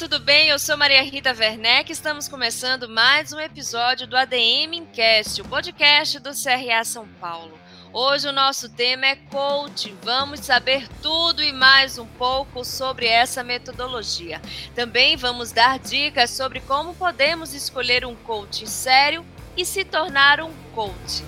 tudo bem? Eu sou Maria Rita Werneck. Estamos começando mais um episódio do ADM Incast, o podcast do CRA São Paulo. Hoje o nosso tema é coach. Vamos saber tudo e mais um pouco sobre essa metodologia. Também vamos dar dicas sobre como podemos escolher um coach sério e se tornar um coach.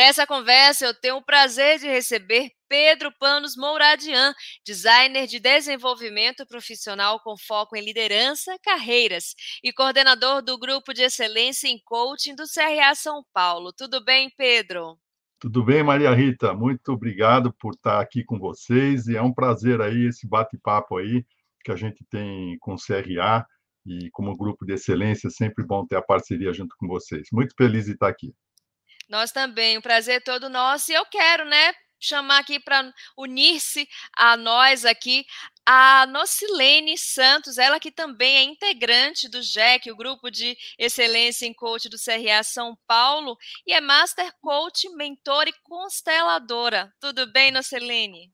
Para essa conversa, eu tenho o prazer de receber Pedro Panos Mouradian, designer de desenvolvimento profissional com foco em liderança, carreiras e coordenador do Grupo de Excelência em Coaching do CRA São Paulo. Tudo bem, Pedro? Tudo bem, Maria Rita? Muito obrigado por estar aqui com vocês e é um prazer aí esse bate-papo aí que a gente tem com o CRA e como grupo de excelência, sempre bom ter a parceria junto com vocês. Muito feliz de estar aqui. Nós também, o prazer é todo nosso. E eu quero, né, chamar aqui para unir-se a nós aqui a Nocilene Santos, ela que também é integrante do GEC, o Grupo de Excelência em Coach do CRA São Paulo, e é Master Coach, mentor e consteladora. Tudo bem, Nocilene?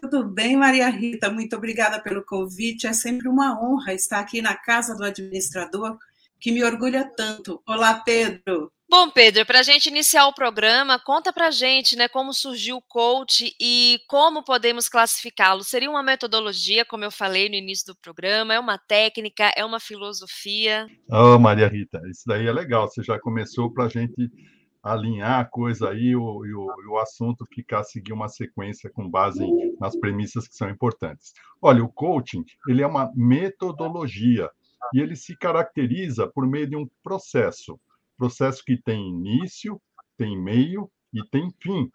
Tudo bem, Maria Rita. Muito obrigada pelo convite. É sempre uma honra estar aqui na casa do administrador, que me orgulha tanto. Olá, Pedro. Bom, Pedro, para a gente iniciar o programa, conta para a gente né, como surgiu o coach e como podemos classificá-lo. Seria uma metodologia, como eu falei no início do programa, é uma técnica, é uma filosofia? Oh, Maria Rita, isso daí é legal. Você já começou para a gente alinhar a coisa aí e o, e, o, o assunto ficar seguir uma sequência com base nas premissas que são importantes. Olha, o coaching ele é uma metodologia e ele se caracteriza por meio de um processo. Processo que tem início, tem meio e tem fim,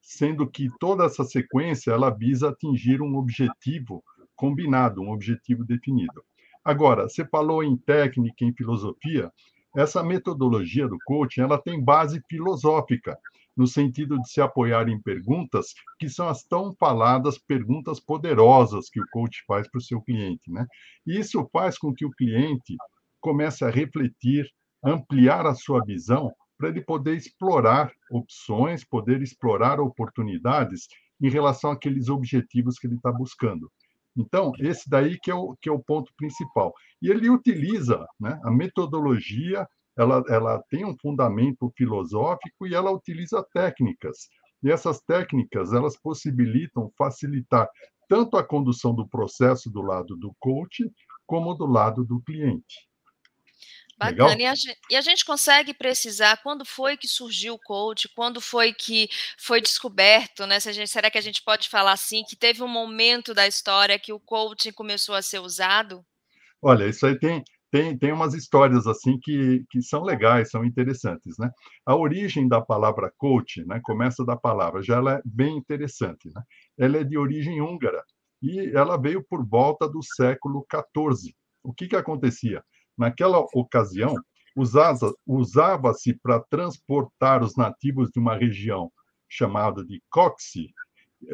sendo que toda essa sequência ela visa atingir um objetivo combinado, um objetivo definido. Agora, você falou em técnica, em filosofia, essa metodologia do coaching, ela tem base filosófica, no sentido de se apoiar em perguntas que são as tão faladas perguntas poderosas que o coach faz para o seu cliente, né? E isso faz com que o cliente comece a refletir, ampliar a sua visão para ele poder explorar opções, poder explorar oportunidades em relação àqueles objetivos que ele está buscando. Então, esse daí que é o, que é o ponto principal. E ele utiliza né, a metodologia, ela, ela tem um fundamento filosófico e ela utiliza técnicas. E essas técnicas, elas possibilitam facilitar tanto a condução do processo do lado do coach, como do lado do cliente. Bacana. E a, gente, e a, gente, consegue precisar quando foi que surgiu o coach, quando foi que foi descoberto, né? Se gente, será que a gente pode falar assim, que teve um momento da história que o coaching começou a ser usado? Olha, isso aí tem, tem, tem umas histórias assim que, que são legais, são interessantes, né? A origem da palavra coach, né? Começa da palavra, já ela é bem interessante, né? Ela é de origem húngara e ela veio por volta do século XIV. O que que acontecia? Naquela ocasião, usava-se para transportar os nativos de uma região chamada de Coxi,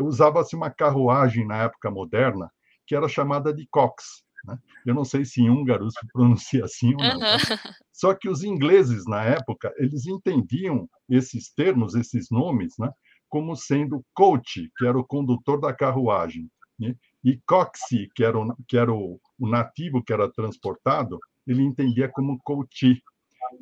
usava-se uma carruagem na época moderna que era chamada de Cox. Né? Eu não sei se em húngaro se pronuncia assim ou não. Uhum. Só que os ingleses, na época, eles entendiam esses termos, esses nomes, né? como sendo coach, que era o condutor da carruagem, né? e coxi, que era, o, que era o, o nativo que era transportado, ele entendia como coach.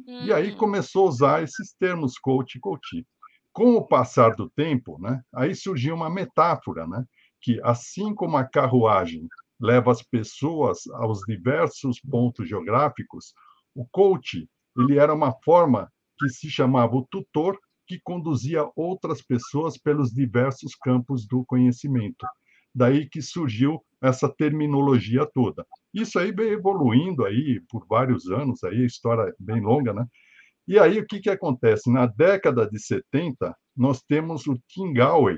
E aí hum. começou a usar esses termos coach e coach. Com o passar do tempo, né, aí surgiu uma metáfora, né, que assim como a carruagem leva as pessoas aos diversos pontos geográficos, o coach ele era uma forma que se chamava o tutor que conduzia outras pessoas pelos diversos campos do conhecimento. Daí que surgiu essa terminologia toda. Isso aí vem evoluindo aí por vários anos, aí a história é bem longa, né? E aí o que, que acontece? Na década de 70, nós temos o Tim Gowey,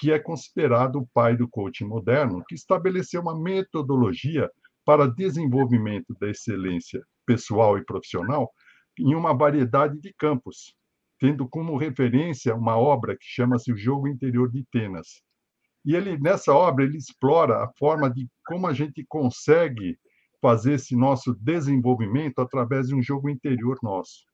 que é considerado o pai do coaching moderno, que estabeleceu uma metodologia para desenvolvimento da excelência pessoal e profissional em uma variedade de campos, tendo como referência uma obra que chama-se O Jogo Interior de Tenas, e ele nessa obra ele explora a forma de como a gente consegue fazer esse nosso desenvolvimento através de um jogo interior nosso.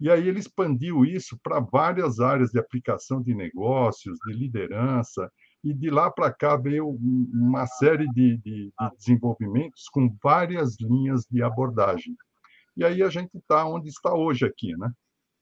E aí ele expandiu isso para várias áreas de aplicação de negócios, de liderança, e de lá para cá veio uma série de, de, de, desenvolvimentos com várias linhas de abordagem. E aí a gente está onde está hoje aqui, né?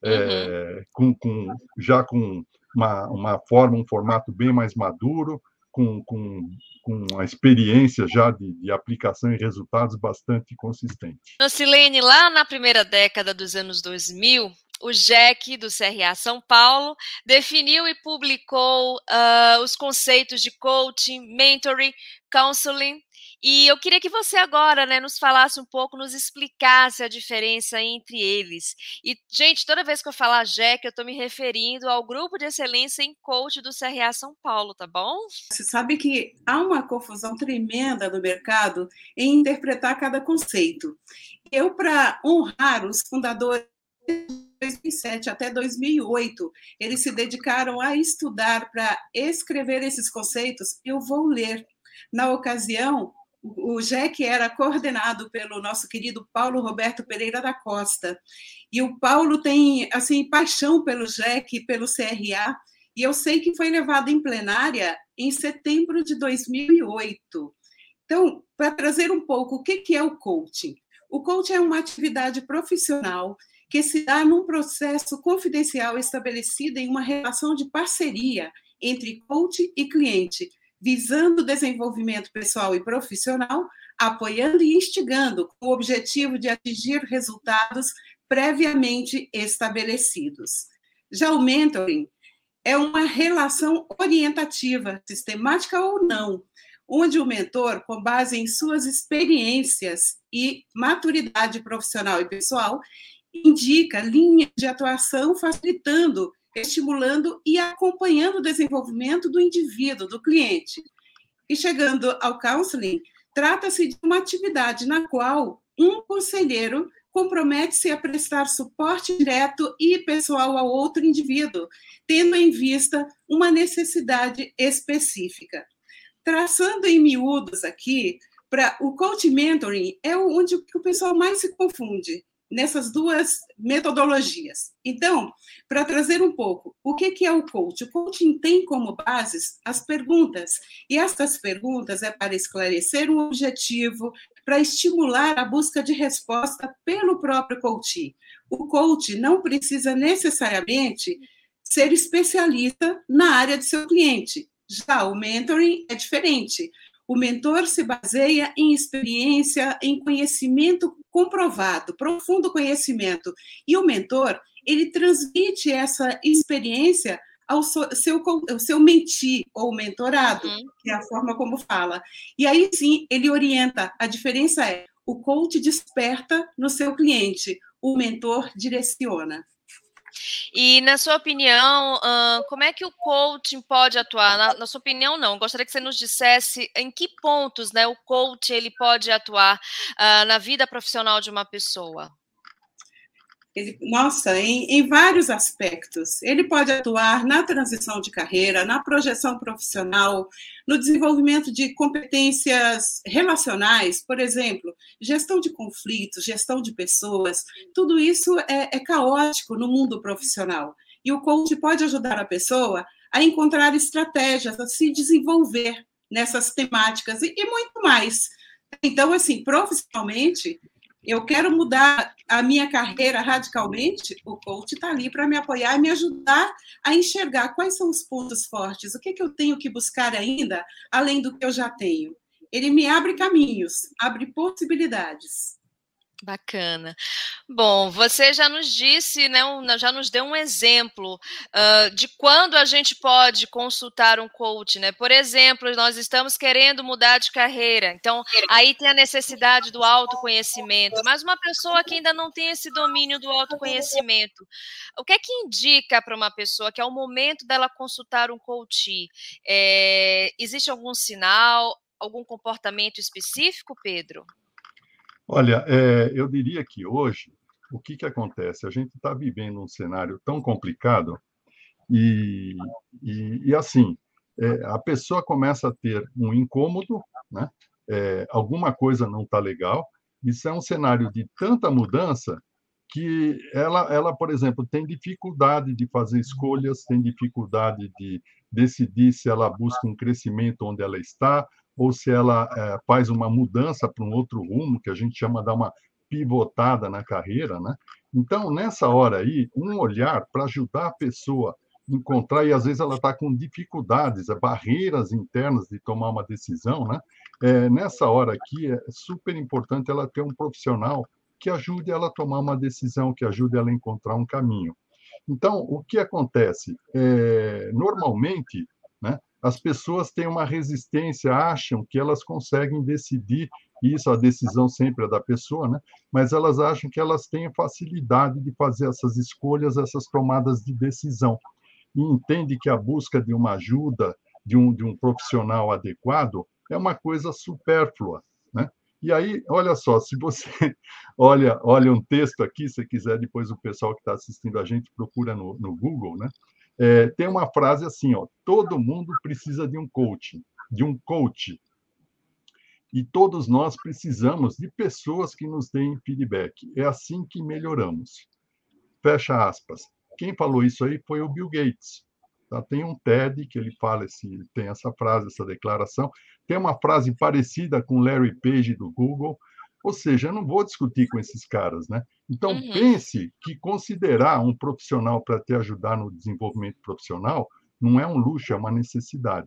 É, com, com, já com uma, uma forma, um formato bem mais maduro, com, com, com uma experiência já de, de, aplicação e resultados bastante consistente. Silene, lá na primeira década dos anos 2000, o JEC do CRA São Paulo definiu e publicou uh, os conceitos de coaching, mentoring, counseling e eu queria que você agora, né, nos falasse um pouco, nos explicasse a diferença entre eles. E, gente, toda vez que eu falar JEC, eu estou me referindo ao Grupo de Excelência em Coach do CRA São Paulo, tá bom? Você sabe que há uma confusão tremenda no mercado em interpretar cada conceito. Eu, para honrar os fundadores 2007 até 2008, eles se dedicaram a estudar para escrever esses conceitos. Eu vou ler. Na ocasião, o JEC era coordenado pelo nosso querido Paulo Roberto Pereira da Costa. E o Paulo tem assim paixão pelo JEC, pelo CRA, e eu sei que foi levado em plenária em setembro de 2008. Então, para trazer um pouco o que é o coaching. O coaching é uma atividade profissional que se dá num processo confidencial estabelecido em uma relação de parceria entre coach e cliente, visando o desenvolvimento pessoal e profissional, apoiando e instigando com o objetivo de atingir resultados previamente estabelecidos. Já o mentoring é uma relação orientativa, sistemática ou não, onde o mentor, com base em suas experiências e maturidade profissional e pessoal, indica linhas de atuação facilitando estimulando e acompanhando o desenvolvimento do indivíduo, do cliente. E chegando ao counseling, trata-se de uma atividade na qual um conselheiro compromete-se a prestar suporte direto e pessoal ao outro indivíduo, tendo em vista uma necessidade específica. Traçando em miúdos aqui, para o coach mentoring é onde o pessoal mais se confunde nessas duas metodologias. Então, para trazer um pouco, o que é o coach? O coaching tem como bases as perguntas, e estas perguntas é para esclarecer um objetivo, para estimular a busca de resposta pelo próprio coach. O coach não precisa necessariamente ser especialista na área de seu cliente. Já o mentoring é diferente. O mentor se baseia em experiência, em conhecimento comprovado, profundo conhecimento. E o mentor, ele transmite essa experiência ao seu, ao seu mentir ou mentorado, uhum. que é a forma como fala. E aí sim, ele orienta. A diferença é: o coach desperta no seu cliente, o mentor direciona. E na sua opinião, como é que o coaching pode atuar? Na, na, sua opinião, não. Gostaria que você nos dissesse em que pontos, né, o coach ele pode atuar uh, na vida profissional de uma pessoa. Ele, nossa, em, em, vários aspectos. Ele pode atuar na transição de carreira, na projeção profissional, no desenvolvimento de competências relacionais, por exemplo, gestão de conflitos, gestão de pessoas. Tudo isso é, é caótico no mundo profissional. E o coach pode ajudar a pessoa a encontrar estratégias, a se desenvolver nessas temáticas e, e muito mais. Então, assim, profissionalmente, eu quero mudar a minha carreira radicalmente, o coach está ali para me apoiar e me ajudar a enxergar quais são os pontos fortes, o que, que eu tenho que buscar ainda, além do que eu já tenho. Ele me abre caminhos, abre possibilidades. Bacana. Bom, você já nos disse, né, já nos deu um exemplo uh, de quando a gente pode consultar um coach, né? Por exemplo, nós estamos querendo mudar de carreira, então aí tem a necessidade do autoconhecimento, mas uma pessoa que ainda não tem esse domínio do autoconhecimento, o que é que indica para uma pessoa que é o momento dela consultar um coach? É, existe algum sinal, algum comportamento específico, Pedro? Olha, é, eu diria que hoje, o que, que acontece? A gente está vivendo um cenário tão complicado e, e, e assim, é, a pessoa começa a ter um incômodo, né? É, alguma coisa não está legal. Isso é um cenário de tanta mudança que ela, ela, por exemplo, tem dificuldade de fazer escolhas, tem dificuldade de decidir se ela busca um crescimento onde ela está ou se ela é, faz uma mudança para um outro rumo, que a gente chama de uma pivotada na carreira, né? Então, nessa hora aí, um olhar para ajudar a pessoa a encontrar, e às vezes ela está com dificuldades, é, barreiras internas de tomar uma decisão, né? É, nessa hora aqui, é super importante ela ter um profissional que ajude ela a tomar uma decisão, que ajude ela a encontrar um caminho. Então, o que acontece? É, normalmente, né, as pessoas têm uma resistência, acham que elas conseguem decidir, isso a decisão sempre é da pessoa, né, mas elas acham que elas têm facilidade de fazer essas escolhas, essas tomadas de decisão. E entende que a busca de uma ajuda, de um, de um profissional adequado, é uma coisa supérflua. E aí, olha só, se você olha, olha um texto aqui, se quiser, depois o pessoal que está assistindo a gente procura no, no Google, né? É, tem uma frase assim, ó, todo mundo precisa de um coach, de um coach. E todos nós precisamos de pessoas que nos deem feedback. É assim que melhoramos. Fecha aspas. Quem falou isso aí foi o Bill Gates. Tá? Tem um TED que ele fala, esse, tem essa frase, essa declaração. Tem uma frase parecida com Larry Page do Google. Ou seja, eu não vou discutir com esses caras, né? Então, uhum. pense que considerar um profissional para te ajudar no desenvolvimento profissional não é um luxo, é uma necessidade.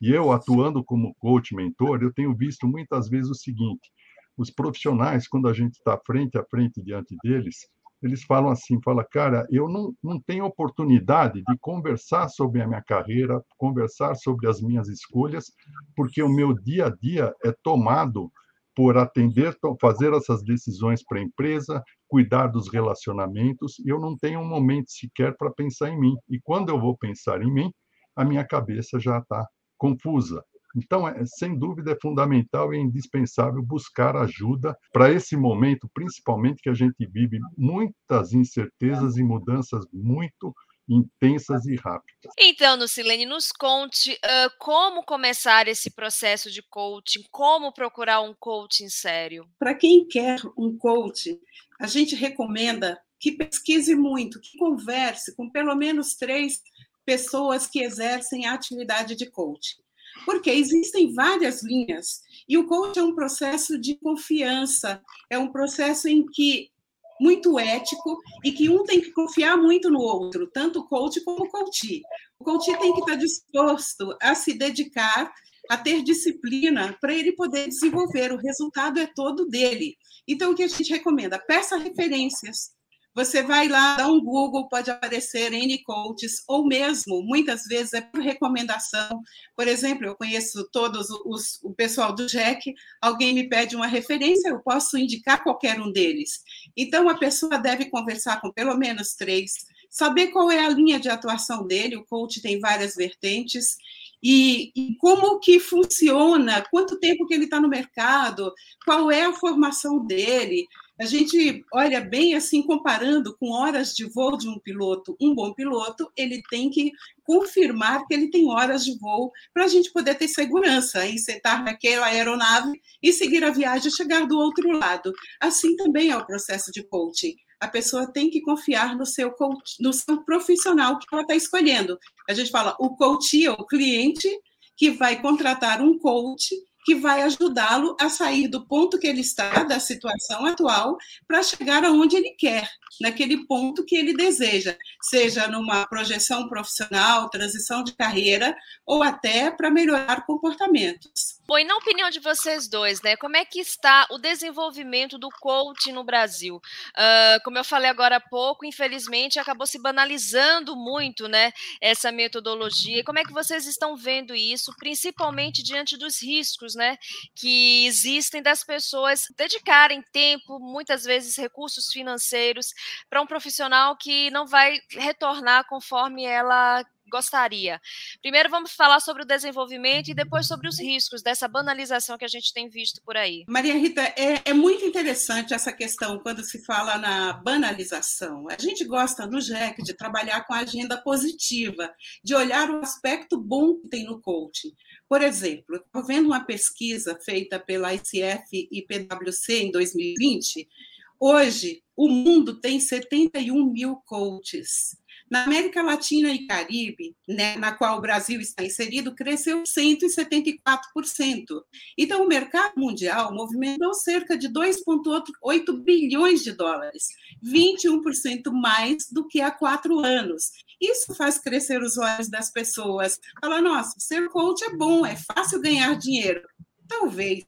E eu, atuando como coach, mentor, eu tenho visto muitas vezes o seguinte: os profissionais, quando a gente está frente a frente diante deles, eles falam assim, fala, cara, eu não, não tenho oportunidade de conversar sobre a minha carreira, conversar sobre as minhas escolhas, porque o meu dia a dia é tomado por atender, fazer essas decisões para a empresa, cuidar dos relacionamentos, e eu não tenho um momento sequer para pensar em mim. E quando eu vou pensar em mim, a minha cabeça já está confusa. Então, é, sem dúvida, é fundamental e indispensável buscar ajuda para esse momento, principalmente que a gente vive muitas incertezas e mudanças muito intensas e rápidas. Então, Lucilene, nos conte uh, como começar esse processo de coaching, como procurar um coaching sério. Para quem quer um coach, a gente recomenda que pesquise muito, que converse com pelo menos três pessoas que exercem a atividade de coaching. Porque existem várias linhas e o coach é um processo de confiança, é um processo em que muito ético e que um tem que confiar muito no outro, tanto o coach como o coach. O coach tem que estar disposto a se dedicar, a ter disciplina para ele poder desenvolver. O resultado é todo dele. Então, o que a gente recomenda? Peça referências você vai lá, dá um Google, pode aparecer N coaches, ou mesmo, muitas vezes, é por recomendação. Por exemplo, eu conheço todos os, o pessoal do JEC, alguém me pede uma referência, eu posso indicar qualquer um deles. Então, a pessoa deve conversar com pelo menos três, saber qual é a linha de atuação dele, o coach tem várias vertentes, e, e, como que funciona, quanto tempo que ele está no mercado, qual é a formação dele, a gente olha bem assim, comparando com horas de voo de um piloto, um bom piloto, ele tem que confirmar que ele tem horas de voo para a gente poder ter segurança em sentar naquela aeronave e seguir a viagem e chegar do outro lado. Assim também é o processo de coaching. A pessoa tem que confiar no seu, coach, no seu profissional que ela está escolhendo. A gente fala, o coach é o cliente que vai contratar um coach que vai ajudá-lo a sair do ponto que ele está, da situação atual, para chegar aonde ele quer, naquele ponto que ele deseja, seja numa projeção profissional, transição de carreira, ou até para melhorar comportamentos. Bom, e na opinião de vocês dois, né, como é que está o desenvolvimento do coaching no Brasil? Uh, como eu falei agora há pouco, infelizmente acabou se banalizando muito, né, essa metodologia. Como é que vocês estão vendo isso, principalmente diante dos riscos né, que existem das pessoas dedicarem tempo, muitas vezes recursos financeiros, para um profissional que não vai retornar conforme ela gostaria. Primeiro vamos falar sobre o desenvolvimento e depois sobre os riscos dessa banalização que a gente tem visto por aí. Maria Rita, é, é muito interessante essa questão quando se fala na banalização. A gente gosta no JEC de trabalhar com a agenda positiva, de olhar o aspecto bom que tem no coaching. Por exemplo, estou vendo uma pesquisa feita pela ICF e PwC em 2020, Hoje, o mundo tem 71 mil coaches. Na América Latina e Caribe, né, na qual o Brasil está inserido, cresceu 174%. Então, o mercado mundial movimentou cerca de 2,8 bilhões de dólares, 21% mais do que há quatro anos. Isso faz crescer os olhos das pessoas. Fala, nossa, ser coach é bom, é fácil ganhar dinheiro. Talvez.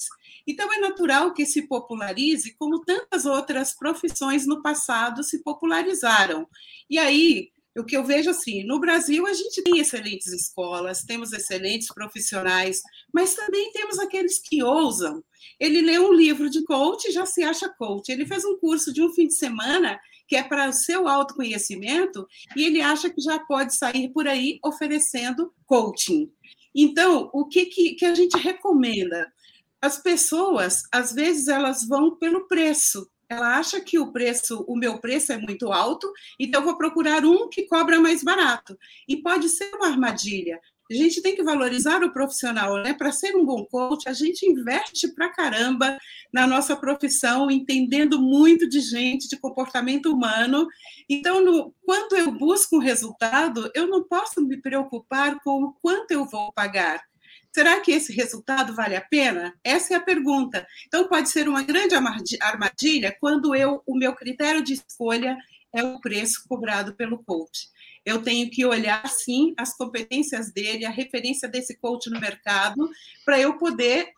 Então, é natural que se popularize, como tantas outras profissões no passado se popularizaram. E aí, o que eu vejo assim, no Brasil a gente tem excelentes escolas, temos excelentes profissionais, mas também temos aqueles que ousam. Ele lê um livro de coach e já se acha coach. Ele fez um curso de um fim de semana que é para o seu autoconhecimento e ele acha que já pode sair por aí oferecendo coaching. Então, o que, que, que a gente recomenda? As pessoas, às vezes, elas vão pelo preço, ela acha que o preço, o meu preço é muito alto, então eu vou procurar um que cobra mais barato. E pode ser uma armadilha. A gente tem que valorizar o profissional, né? Para ser um bom coach, a gente investe pra caramba na nossa profissão, entendendo muito de gente, de comportamento humano. Então, no, quando eu busco um resultado, eu não posso me preocupar com o quanto eu vou pagar Será que esse resultado vale a pena? Essa é a pergunta. Então, pode ser uma grande armadilha quando eu, o meu critério de escolha é o preço cobrado pelo coach. Eu tenho que olhar, sim, as competências dele, a referência desse coach no mercado, para eu poder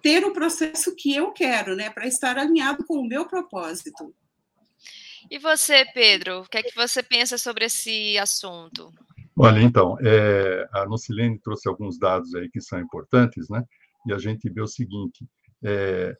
ter o processo que eu quero, né? Para estar alinhado com o meu propósito. E você, Pedro, o que é que você pensa sobre esse assunto? Olha, então, é, a Nocilene trouxe alguns dados aí que são importantes, né? E a gente vê o seguinte: é,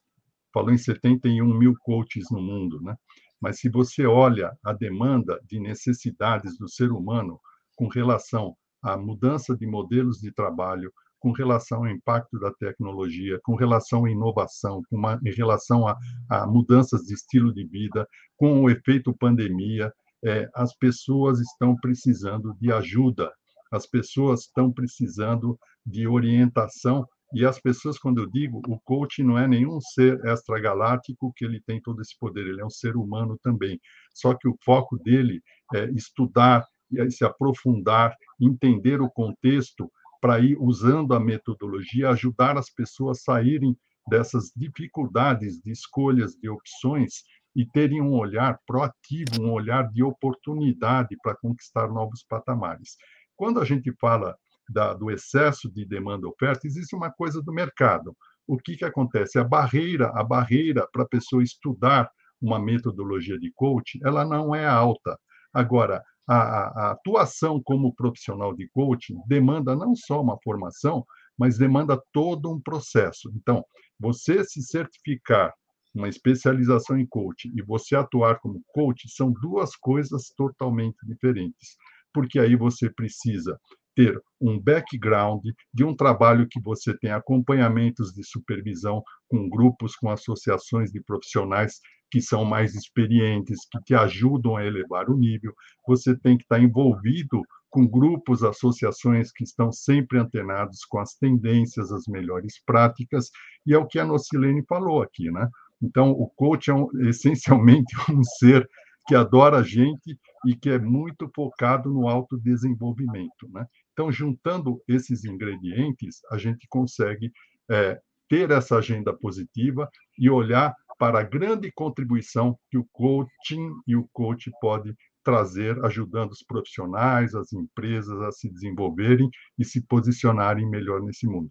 falou em 71 mil coaches no mundo, né? Mas se você olha a demanda de necessidades do ser humano com relação à mudança de modelos de trabalho, com relação ao impacto da tecnologia, com relação à inovação, com uma, em relação a, a mudanças de estilo de vida, com o efeito pandemia, é, as pessoas estão precisando de ajuda, as pessoas estão precisando de orientação. E as pessoas, quando eu digo, o coach não é nenhum ser extragaláctico que ele tem todo esse poder, ele é um ser humano também. Só que o foco dele é estudar, se aprofundar, entender o contexto, para ir usando a metodologia, ajudar as pessoas a saírem dessas dificuldades de escolhas, de opções, e terem um olhar proativo, um olhar de oportunidade para conquistar novos patamares. Quando a gente fala da, do excesso de demanda oferta, existe uma coisa do mercado. O que, que acontece? A barreira, a barreira para a pessoa estudar uma metodologia de coach, ela não é alta. Agora, a, a, atuação como profissional de coaching demanda não só uma formação, mas demanda todo um processo. Então, você se certificar uma especialização em coaching e você atuar como coach são duas coisas totalmente diferentes, porque aí você precisa ter um background de um trabalho que você tem acompanhamentos de supervisão com grupos, com associações de profissionais que são mais experientes, que te ajudam a elevar o nível. Você tem que estar envolvido com grupos, associações que estão sempre antenados com as tendências, as melhores práticas, e é o que a Nocilene falou aqui, né? Então, o coach é um, essencialmente um ser que adora a gente e que é muito focado no autodesenvolvimento. Né? Então, juntando esses ingredientes, a gente consegue é, ter essa agenda positiva e olhar para a grande contribuição que o coaching e o coach pode trazer, ajudando os profissionais, as empresas a se desenvolverem e se posicionarem melhor nesse mundo.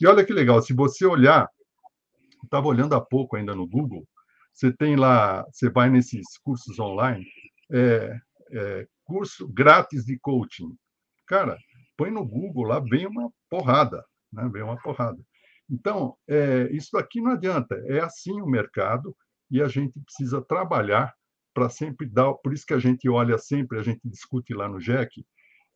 E olha que legal, se você olhar estava olhando há pouco ainda no Google, você tem lá, você vai nesses cursos online, é, é, curso grátis de coaching. Cara, põe no Google lá, vem uma porrada, né? vem uma porrada. Então, é, isso aqui não adianta, é assim o mercado e a gente precisa trabalhar para sempre dar. Por isso que a gente olha sempre, a gente discute lá no JEC.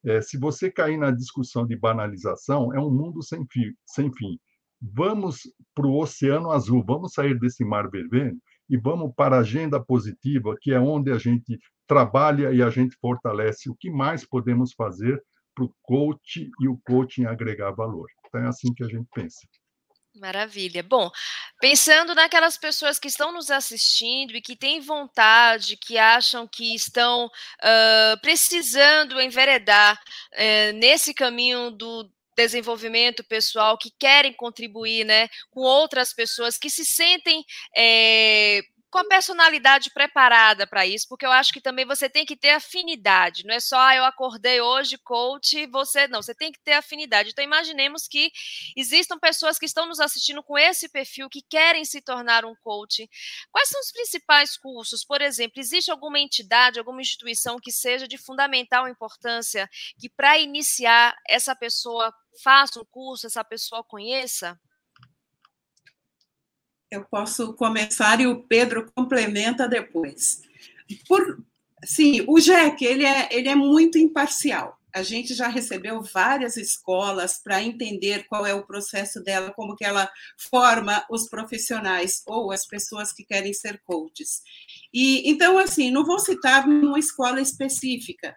É, se você cair na discussão de banalização, é um mundo sem, fio, sem fim vamos para o Oceano Azul, vamos sair desse mar vermelho e vamos para a agenda positiva, que é onde a gente trabalha e a gente fortalece o que mais podemos fazer para o coach e o coaching agregar valor. Então, é assim que a gente pensa. Maravilha. Bom, pensando naquelas pessoas que estão nos assistindo e que têm vontade, que acham que estão uh, precisando enveredar uh, nesse caminho do desenvolvimento pessoal, que querem contribuir né, com outras pessoas, que se sentem é, com a personalidade preparada para isso, porque eu acho que também você tem que ter afinidade, não é só ah, eu acordei hoje, coach, você não, você tem que ter afinidade. Então imaginemos que existam pessoas que estão nos assistindo com esse perfil que querem se tornar um coach. Quais são os principais cursos? Por exemplo, existe alguma entidade, alguma instituição que seja de fundamental importância que para iniciar essa pessoa faça um curso, essa pessoa conheça? Eu posso começar e o Pedro complementa depois. Por, sim, o Jack ele é, ele é muito imparcial. A gente já recebeu várias escolas para entender qual é o processo dela, como que ela forma os profissionais ou as pessoas que querem ser coaches. E então assim, não vou citar uma escola específica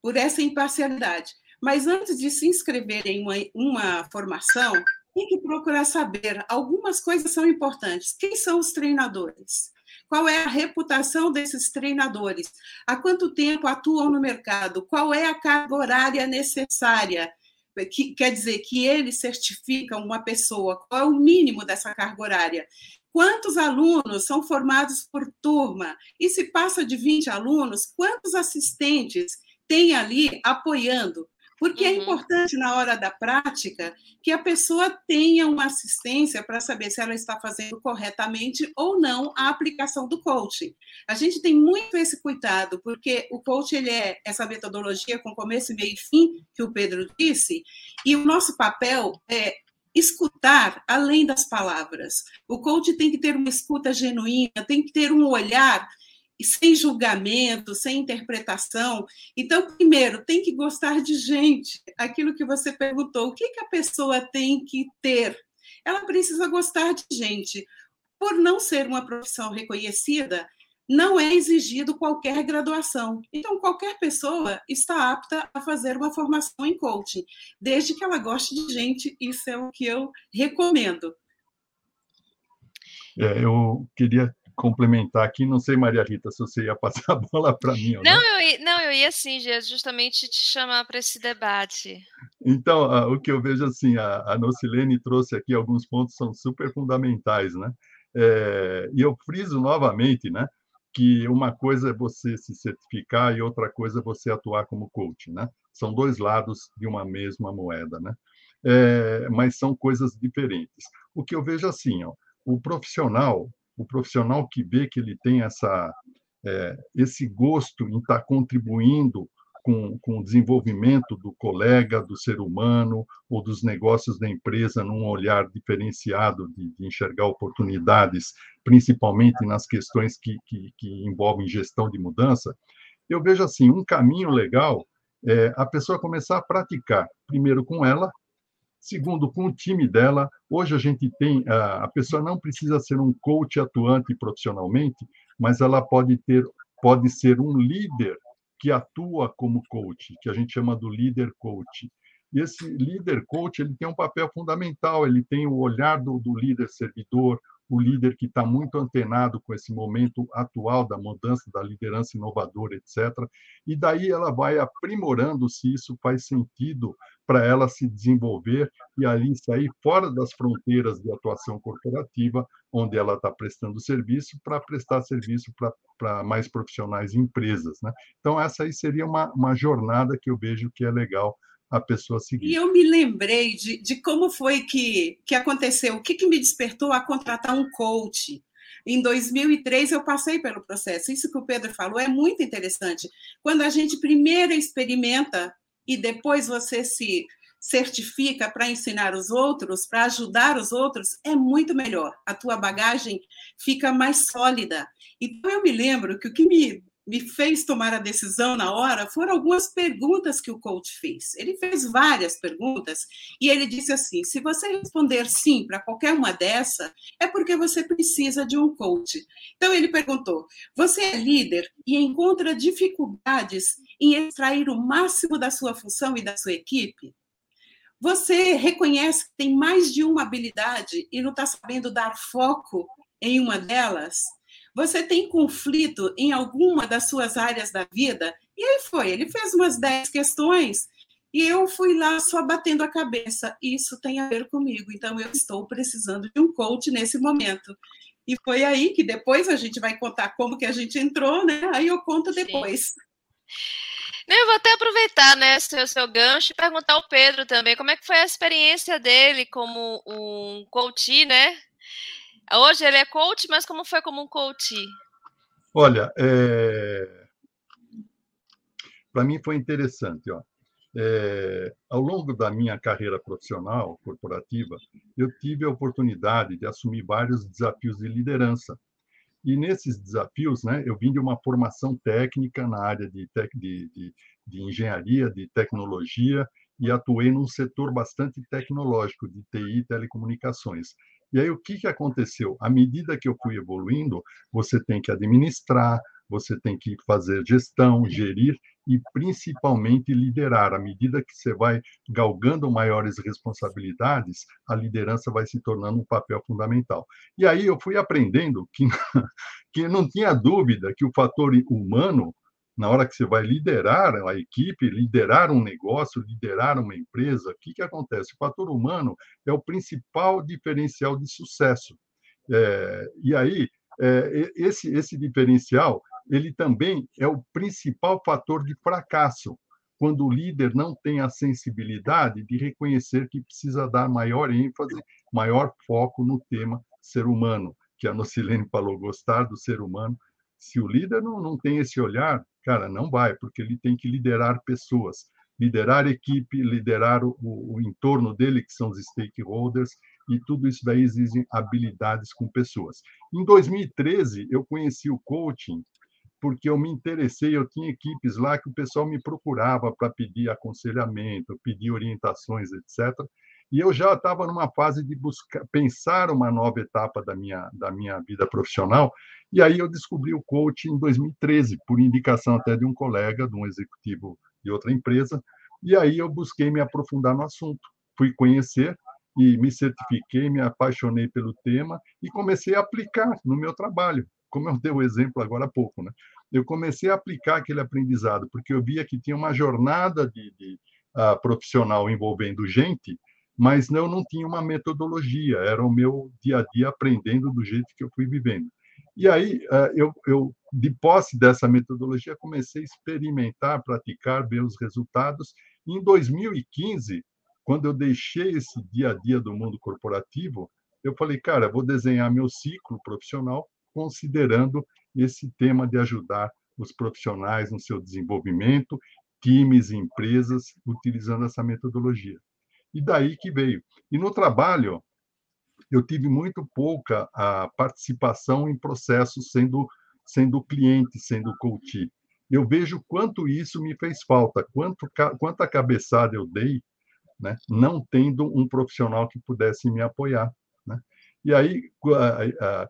por essa imparcialidade, mas antes de se inscrever em uma, uma formação, tem que procurar saber. Algumas coisas são importantes. Quem são os treinadores? Qual é a reputação desses treinadores? Há quanto tempo atuam no mercado? Qual é a carga horária necessária? Que, quer dizer, que eles certificam uma pessoa. Qual é o mínimo dessa carga horária? Quantos alunos são formados por turma? E se passa de 20 alunos, quantos assistentes tem ali apoiando? Porque é uhum. é importante, na hora da prática, que a pessoa tenha uma assistência para saber se ela está fazendo corretamente ou não a aplicação do coaching. A gente tem muito esse cuidado, porque o coaching ele é essa metodologia com começo, meio e fim, que o Pedro disse, e o nosso papel é escutar além das palavras. O coach tem que ter uma escuta genuína, tem que ter um olhar sem julgamento, sem interpretação. Então, primeiro, tem que gostar de gente. Aquilo que você perguntou, o que, que a pessoa tem que ter? Ela precisa gostar de gente. Por não ser uma profissão reconhecida, não é exigido qualquer graduação. Então, qualquer pessoa está apta a fazer uma formação em coaching, desde que ela goste de gente. Isso é o que eu recomendo. É, eu queria complementar aqui, não sei, Maria Rita, se você ia passar a bola para mim. Não, não, eu, não, eu ia sim, justamente te chamar para esse debate. Então, o que eu vejo assim, a, a Nocilene trouxe aqui alguns pontos são super fundamentais, né? É, e eu friso novamente, né? Que uma coisa é você se certificar e outra coisa é você atuar como coach, né? São dois lados de uma mesma moeda, né? É, mas são coisas diferentes. O que eu vejo assim, ó, o profissional o profissional que vê que ele tem essa, é, esse gosto em estar contribuindo com, com o desenvolvimento do colega, do ser humano ou dos negócios da empresa num olhar diferenciado de, de enxergar oportunidades, principalmente nas questões que, que, que, envolvem gestão de mudança, eu vejo assim, um caminho legal é a pessoa começar a praticar, primeiro com ela, Segundo, com o time dela, hoje a gente tem, a pessoa não precisa ser um coach atuante profissionalmente, mas ela pode ter, pode ser um líder que atua como coach, que a gente chama do líder coach. E esse líder coach ele tem um papel fundamental, ele tem o olhar do, do líder servidor, o líder que está muito antenado com esse momento atual da mudança da liderança inovadora, etc. E daí ela vai aprimorando se isso faz sentido para ela se desenvolver e ali sair fora das fronteiras de atuação corporativa, onde ela está prestando serviço, para prestar serviço para mais profissionais e empresas. Né? Então, essa aí seria uma, uma jornada que eu vejo que é legal a pessoa seguir. E eu me lembrei de, de como foi que, que aconteceu, o que, que me despertou a contratar um coach. Em 2003, eu passei pelo processo. Isso que o Pedro falou é muito interessante. Quando a gente primeiro experimenta e depois você se certifica para ensinar os outros, para ajudar os outros, é muito melhor. A tua bagagem fica mais sólida. Então, eu me lembro que o que me, me fez tomar a decisão na hora foram algumas perguntas que o coach fez. Ele fez várias perguntas e ele disse assim: se você responder sim para qualquer uma dessa, é porque você precisa de um coach. Então, ele perguntou: você é líder e encontra dificuldades em extrair o máximo da sua função e da sua equipe? você reconhece que tem mais de uma habilidade e não está sabendo dar foco em uma delas? Você tem conflito em alguma das suas áreas da vida? E aí foi, ele fez umas 10 questões e eu fui lá só batendo a cabeça. Isso tem a ver comigo, então eu estou precisando de um coach nesse momento. E foi aí que depois a gente vai contar como que a gente entrou, né? Aí eu conto depois. Sim. Eu vou até aproveitar, né, seu, seu gancho e perguntar ao Pedro também como é que foi a experiência dele como um coach, né? Hoje ele é coach, mas como foi como um coach? Olha, é... para mim foi interessante. Ó. É... Ao longo da minha carreira profissional corporativa, eu tive a oportunidade de assumir vários desafios de liderança. E nesses desafios, né, eu vim de uma formação técnica na área de, tec, de, de, de engenharia, de tecnologia, e atuei num setor bastante tecnológico, de TI e telecomunicações. E aí, o que, que aconteceu? À medida que eu fui evoluindo, você tem que administrar, você tem que fazer gestão, gerir e principalmente liderar. À medida que você vai galgando maiores responsabilidades, a liderança vai se tornando um papel fundamental. E aí eu fui aprendendo que, que não tinha dúvida que o fator humano, na hora que você vai liderar a equipe, liderar um negócio, liderar uma empresa, o que, que acontece? O fator humano é o principal diferencial de sucesso. É, e aí, é, esse, esse diferencial ele também é o principal fator de fracasso, quando o líder não tem a sensibilidade de reconhecer que precisa dar maior ênfase, maior foco no tema ser humano, que a Nocilene falou, gostar do ser humano. Se o líder não, não tem esse olhar, cara, não vai, porque ele tem que liderar pessoas, liderar equipe, liderar o, o entorno dele, que são os stakeholders, e tudo isso daí exige habilidades com pessoas. Em 2013, eu conheci o coaching porque eu me interessei, eu tinha equipes lá que o pessoal me procurava para pedir aconselhamento, pedir orientações, etc. E eu já estava numa fase de buscar, pensar uma nova etapa da minha, da minha vida profissional. E aí eu descobri o coaching em 2013, por indicação até de um colega, de um executivo de outra empresa. E aí eu busquei me aprofundar no assunto. Fui conhecer e me certifiquei, me apaixonei pelo tema e comecei a aplicar no meu trabalho como eu dei o exemplo agora há pouco, né? eu comecei a aplicar aquele aprendizado, porque eu via que tinha uma jornada de, de uh, profissional envolvendo gente, mas eu não tinha uma metodologia, era o meu dia a dia aprendendo do jeito que eu fui vivendo. E aí, uh, eu, eu, de posse dessa metodologia, comecei a experimentar, praticar, ver os resultados. Em 2015, quando eu deixei esse dia a dia do mundo corporativo, eu falei, cara, vou desenhar meu ciclo profissional considerando esse tema de ajudar os profissionais no seu desenvolvimento, times e empresas, utilizando essa metodologia. E daí que veio. E no trabalho, eu tive muito pouca a participação em processos sendo, sendo cliente, sendo coach. Eu vejo quanto isso me fez falta, quanto, quanta cabeçada eu dei, né, não tendo um profissional que pudesse me apoiar. E aí,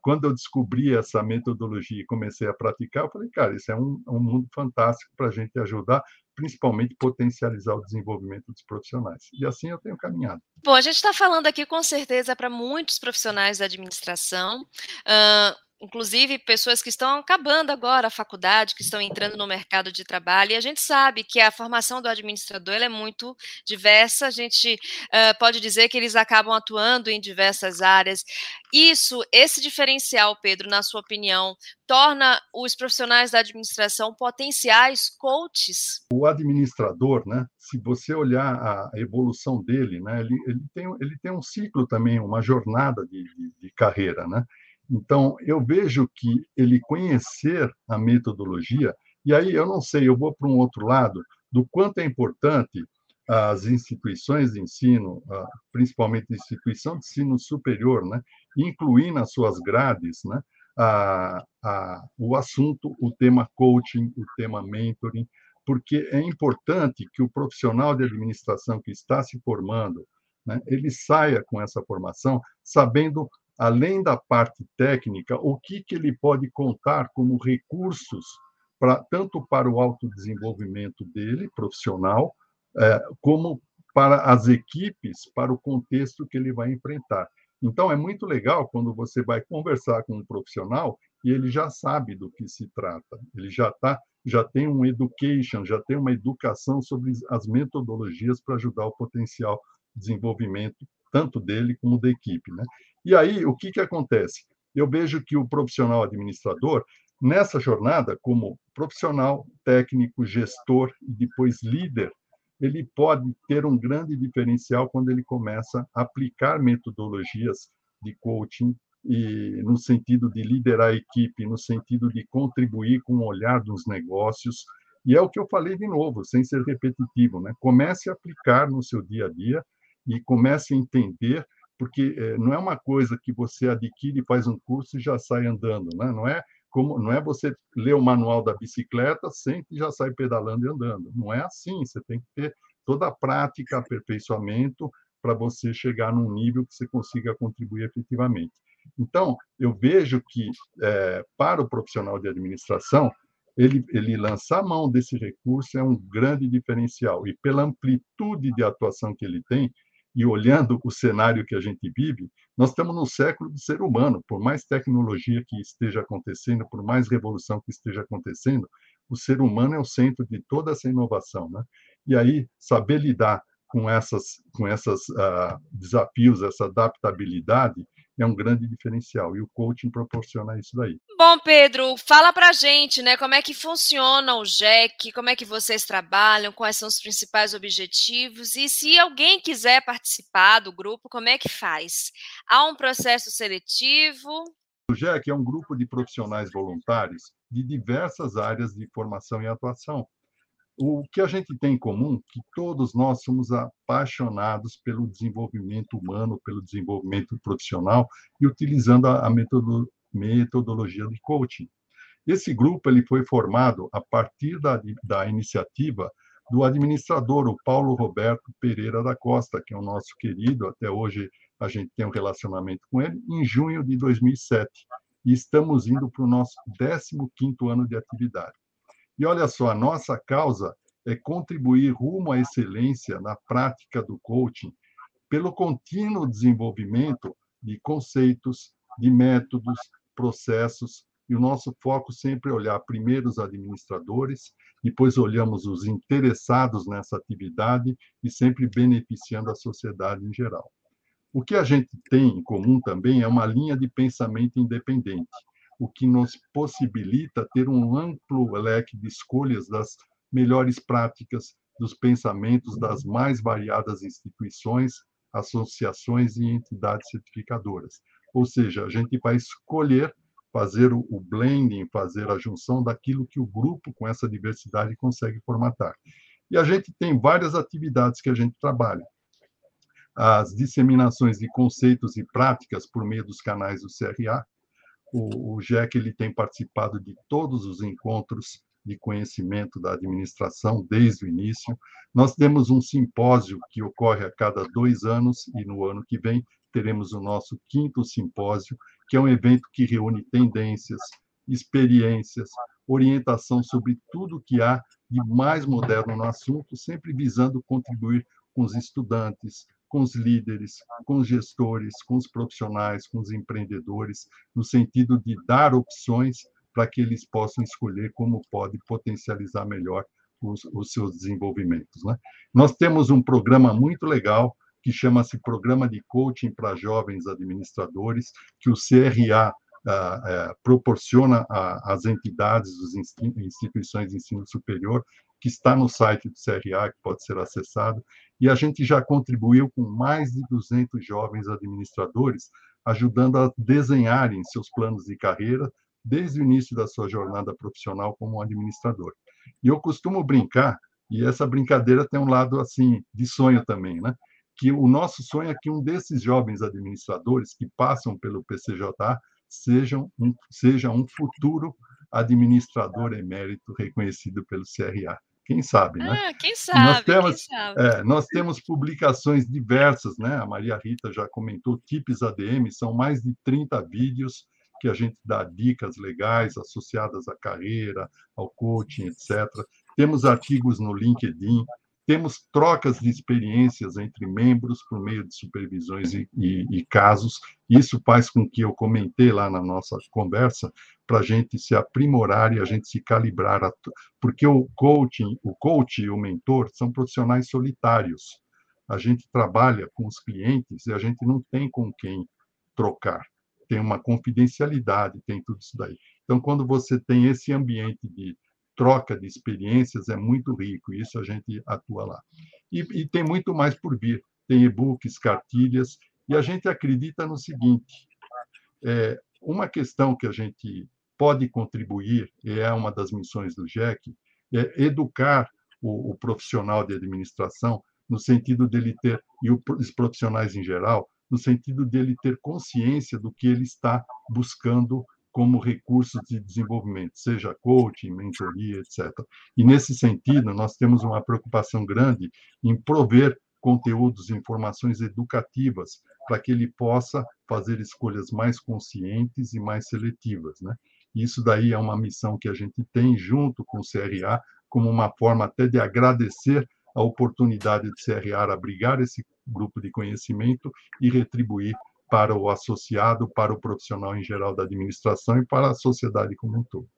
quando eu descobri essa metodologia e comecei a praticar, eu falei, cara, isso é um, um mundo fantástico para a gente ajudar, principalmente potencializar o desenvolvimento dos profissionais. E assim eu tenho caminhado. Bom, a gente está falando aqui com certeza para muitos profissionais da administração. Uh, inclusive pessoas que estão acabando agora a faculdade, que estão entrando no mercado de trabalho, e a gente sabe que a formação do administrador é muito diversa, a gente uh, pode dizer que eles acabam atuando em diversas áreas. Isso, esse diferencial, Pedro, na sua opinião, torna os profissionais da administração potenciais coaches? O administrador, né, se você olhar a evolução dele, né, ele, ele, tem, ele tem um ciclo também, uma jornada de, de, de carreira, né? Então, eu vejo que ele conhecer a metodologia, e aí eu não sei, eu vou para um outro lado, do quanto é importante as instituições de ensino, principalmente a instituição de ensino superior, né, incluir nas suas grades né, a, a, o assunto, o tema coaching, o tema mentoring, porque é importante que o profissional de administração que está se formando, né, ele saia com essa formação sabendo além da parte técnica, o que, que ele pode contar como recursos para tanto para o autodesenvolvimento dele, profissional, é, como para as equipes, para o contexto que ele vai enfrentar. Então, é muito legal quando você vai conversar com um profissional e ele já sabe do que se trata, ele já tá, já tem um education, já tem uma educação sobre as metodologias para ajudar o potencial desenvolvimento tanto dele como da equipe, né? E aí o que que acontece? Eu vejo que o profissional administrador nessa jornada, como profissional, técnico, gestor e depois líder, ele pode ter um grande diferencial quando ele começa a aplicar metodologias de coaching e no sentido de liderar a equipe, no sentido de contribuir com o olhar dos negócios. E é o que eu falei de novo, sem ser repetitivo, né? Comece a aplicar no seu dia a dia e comece a entender, porque é, não é uma coisa que você adquire, faz um curso e já sai andando, né? Não é como não é você ler o manual da bicicleta, sente e já sai pedalando e andando. Não é assim. Você tem que ter toda a prática, aperfeiçoamento para você chegar num nível que você consiga contribuir efetivamente. Então, eu vejo que é, para o profissional de administração, ele, ele lançar mão desse recurso é um grande diferencial. E pela amplitude de atuação que ele tem, e olhando o cenário que a gente vive, nós estamos no século do ser humano. Por mais tecnologia que esteja acontecendo, por mais revolução que esteja acontecendo, o ser humano é o centro de toda essa inovação, né? E aí saber lidar com essas com essas uh, desafios, essa adaptabilidade é um grande diferencial e o coaching proporciona isso daí. Bom, Pedro, fala pra gente, né, como é que funciona o JEC, como é que vocês trabalham, quais são os principais objetivos e se alguém quiser participar do grupo, como é que faz? Há um processo seletivo? O JEC é um grupo de profissionais voluntários de diversas áreas de formação e atuação o que a gente tem em comum que todos nós somos apaixonados pelo desenvolvimento humano, pelo desenvolvimento profissional e utilizando a metodologia de coaching. Esse grupo ele foi formado a partir da, da iniciativa do administrador, o Paulo Roberto Pereira da Costa, que é o nosso querido, até hoje a gente tem um relacionamento com ele, em junho de 2007. E estamos indo para o nosso 15º ano de atividade. E olha só, a nossa causa é contribuir rumo à excelência na prática do coaching pelo contínuo desenvolvimento de conceitos, de métodos, processos, e o nosso foco sempre é olhar primeiro os administradores, depois olhamos os interessados nessa atividade e sempre beneficiando a sociedade em geral. O que a gente tem em comum também é uma linha de pensamento independente o que nos possibilita ter um amplo leque de escolhas das melhores práticas, dos pensamentos das mais variadas instituições, associações e entidades certificadoras. Ou seja, a gente vai escolher fazer o blending, fazer a junção daquilo que o grupo com essa diversidade consegue formatar. E a gente tem várias atividades que a gente trabalha. As disseminações de conceitos e práticas por meio dos canais do CRA, o, o GEC ele tem participado de todos os encontros de conhecimento da administração desde o início. Nós temos um simpósio que ocorre a cada dois anos e no ano que vem teremos o nosso quinto simpósio, que é um evento que reúne tendências, experiências, orientação sobre tudo que há de mais moderno no assunto, sempre visando contribuir com os estudantes, com os líderes, com os gestores, com os profissionais, com os empreendedores, no sentido de dar opções para que eles possam escolher como pode potencializar melhor os, os seus desenvolvimentos. Né? Nós temos um programa muito legal que chama-se Programa de Coaching para Jovens Administradores, que o CRA ah, eh, proporciona às entidades, às instituições de ensino superior, que está no site do CRA, que pode ser acessado, e a gente já contribuiu com mais de 200 jovens administradores, ajudando a desenharem seus planos de carreira desde o início da sua jornada profissional como administrador. E eu costumo brincar, e essa brincadeira tem um lado assim de sonho também, né? Que o nosso sonho é que um desses jovens administradores que passam pelo PCJA sejam um, seja um futuro administrador emérito reconhecido pelo CRA. Quem sabe, né? Ah, quem sabe, nós temos, sabe. É, nós temos publicações diversas, né? A Maria Rita já comentou, TIPS ADM, são mais de 30 vídeos que a gente dá dicas legais associadas à carreira, ao coaching, etc. Temos artigos no LinkedIn, temos trocas de experiências entre membros por meio de supervisões e, e, e casos. Isso faz com que eu comentei lá na nossa conversa para a gente se aprimorar e a gente se calibrar, a, porque o coaching, o coach e o mentor são profissionais solitários. A gente trabalha com os clientes e a gente não tem com quem trocar. Tem uma confidencialidade, tem tudo isso daí. Então, quando você tem esse ambiente de troca de experiências, é muito rico, e isso a gente atua lá. E, e tem muito mais por vir. Tem e-books, cartilhas, e a gente acredita no seguinte: é, uma questão que a gente pode contribuir, e é uma das missões do GEC, é educar o, o profissional de administração no sentido dele ter, e os profissionais em geral, no sentido dele ter consciência do que ele está buscando como recursos de desenvolvimento, seja coaching, mentoria, etc. E nesse sentido, nós temos uma preocupação grande em prover conteúdos informações educativas para que ele possa fazer escolhas mais conscientes e mais seletivas, né? Isso daí é uma missão que a gente tem junto com o CRA, como uma forma até de agradecer a oportunidade de CRA abrigar esse grupo de conhecimento e retribuir para o associado, para o profissional em geral da administração e para a sociedade como um todo.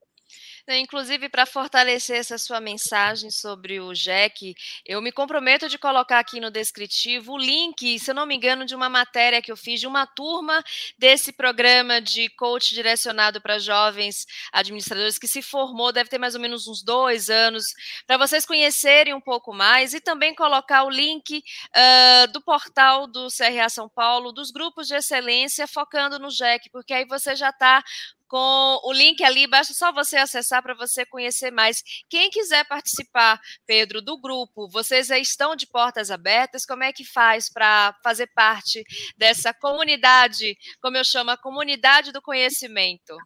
Né, inclusive, para fortalecer essa sua mensagem sobre o JEC, eu me comprometo de colocar aqui no descritivo o link, se eu não me engano, de uma matéria que eu fiz de uma turma desse programa de coach direcionado para jovens administradores que se formou, deve ter mais ou menos uns dois anos, para vocês conhecerem um pouco mais e também colocar o link uh, do portal do CRA São Paulo, dos grupos de excelência, focando no JEC, porque aí você já está com o link ali, basta só você acessar para você conhecer mais. Quem quiser participar, Pedro, do grupo, vocês já estão de portas abertas, como é que faz para fazer parte dessa comunidade, como eu chamo, a comunidade do conhecimento?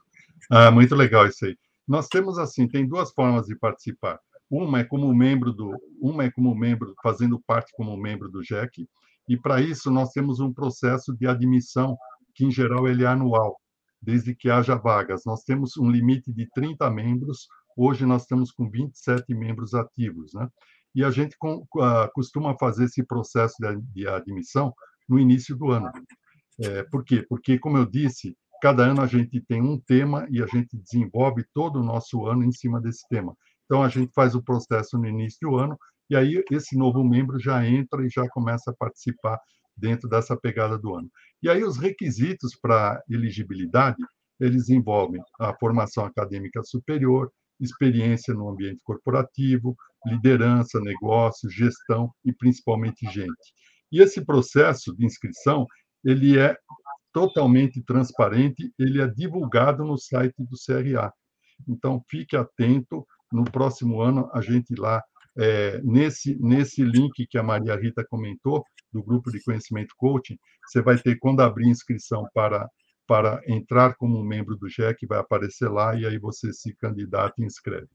Ah, muito legal isso aí. Nós temos assim, tem duas formas de participar. Uma é como membro do, uma é como membro fazendo parte como membro do JEC, e para isso nós temos um processo de admissão que em geral ele é anual desde que haja vagas. Nós temos um limite de 30 membros, hoje nós estamos com 27 membros ativos, né? E a gente costuma fazer esse processo de admissão no início do ano. É, por quê? Porque, como eu disse, cada ano a gente tem um tema e a gente desenvolve todo o nosso ano em cima desse tema. Então, a gente faz o processo no início do ano e aí esse novo membro já entra e já começa a participar dentro dessa pegada do ano. E aí os requisitos para elegibilidade, eles envolvem a formação acadêmica superior, experiência no ambiente corporativo, liderança, negócio, gestão e principalmente gente. E esse processo de inscrição, ele é totalmente transparente, ele é divulgado no site do CRA. Então, fique atento, no próximo ano a gente lá é, nesse, nesse link que a Maria Rita comentou, do grupo de conhecimento coaching, você vai ter, quando abrir inscrição para, para entrar como membro do GEC, vai aparecer lá e aí você se candidata e inscreve.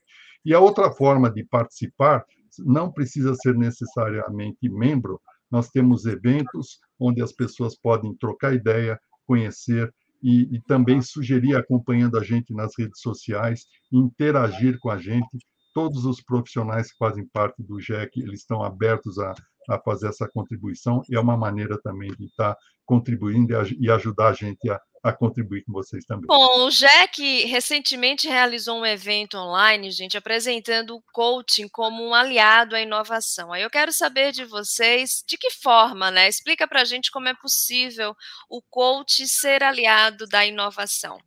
E a outra forma de participar, não precisa ser necessariamente membro, nós temos eventos onde as pessoas podem trocar ideia, conhecer e, e, também sugerir acompanhando a gente nas redes sociais, interagir com a gente todos os profissionais que fazem parte do GEC, eles estão abertos a, a fazer essa contribuição, e é uma maneira também de estar contribuindo e ajudar a gente a, a contribuir com vocês também. Bom, o GEC recentemente realizou um evento online, gente, apresentando o coaching como um aliado à inovação. Aí eu quero saber de vocês de que forma, né? Explica para a gente como é possível o coach ser aliado da inovação.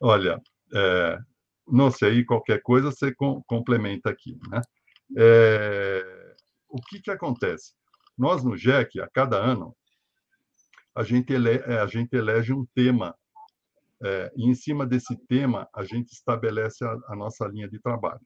Olha, é, não sei, qualquer coisa você com, complementa aqui. Né? É, o que, que acontece? Nós, no GEC, a cada ano, a gente, ele, é, a gente elege um tema, é, e em cima desse tema, a gente estabelece a, a nossa linha de trabalho.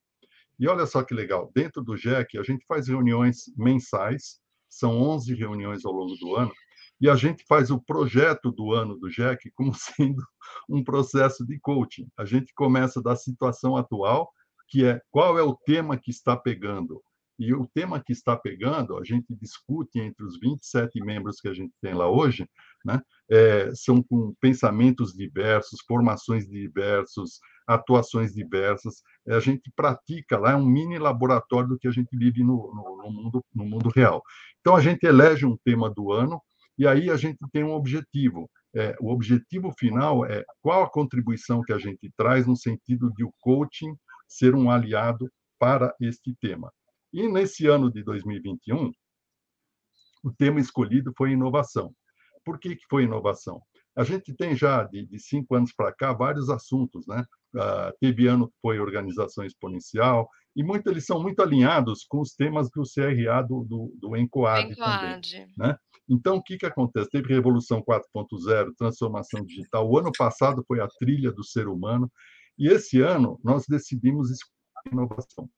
E olha só que legal, dentro do GEC, a gente faz reuniões mensais, são 11 reuniões ao longo do ano, e a gente faz o projeto do ano do JEC como sendo um processo de coaching. A gente começa da situação atual, que é qual é o tema que está pegando. E o tema que está pegando, a gente discute entre os 27 membros que a gente tem lá hoje, né? É, são com pensamentos diversos, formações diversos, atuações diversas. A gente pratica lá, é um mini laboratório do que a gente vive no, no, no mundo, no mundo real. Então, a gente elege um tema do ano e aí a gente tem um objetivo. É, o objetivo final é qual a contribuição que a gente traz no sentido de o coaching ser um aliado para este tema. E nesse ano de 2021, o tema escolhido foi inovação. Por que, que foi inovação? A gente tem já, de, de cinco anos para cá, vários assuntos, né? Uh, teve ano que foi organização exponencial, e muito, eles são muito alinhados com os temas do CRA do, do, do ENCOAD, também. Né? Então, o que, que acontece? Teve Revolução 4.0, transformação digital. O ano passado foi a trilha do ser humano, e esse ano nós decidimos inovação.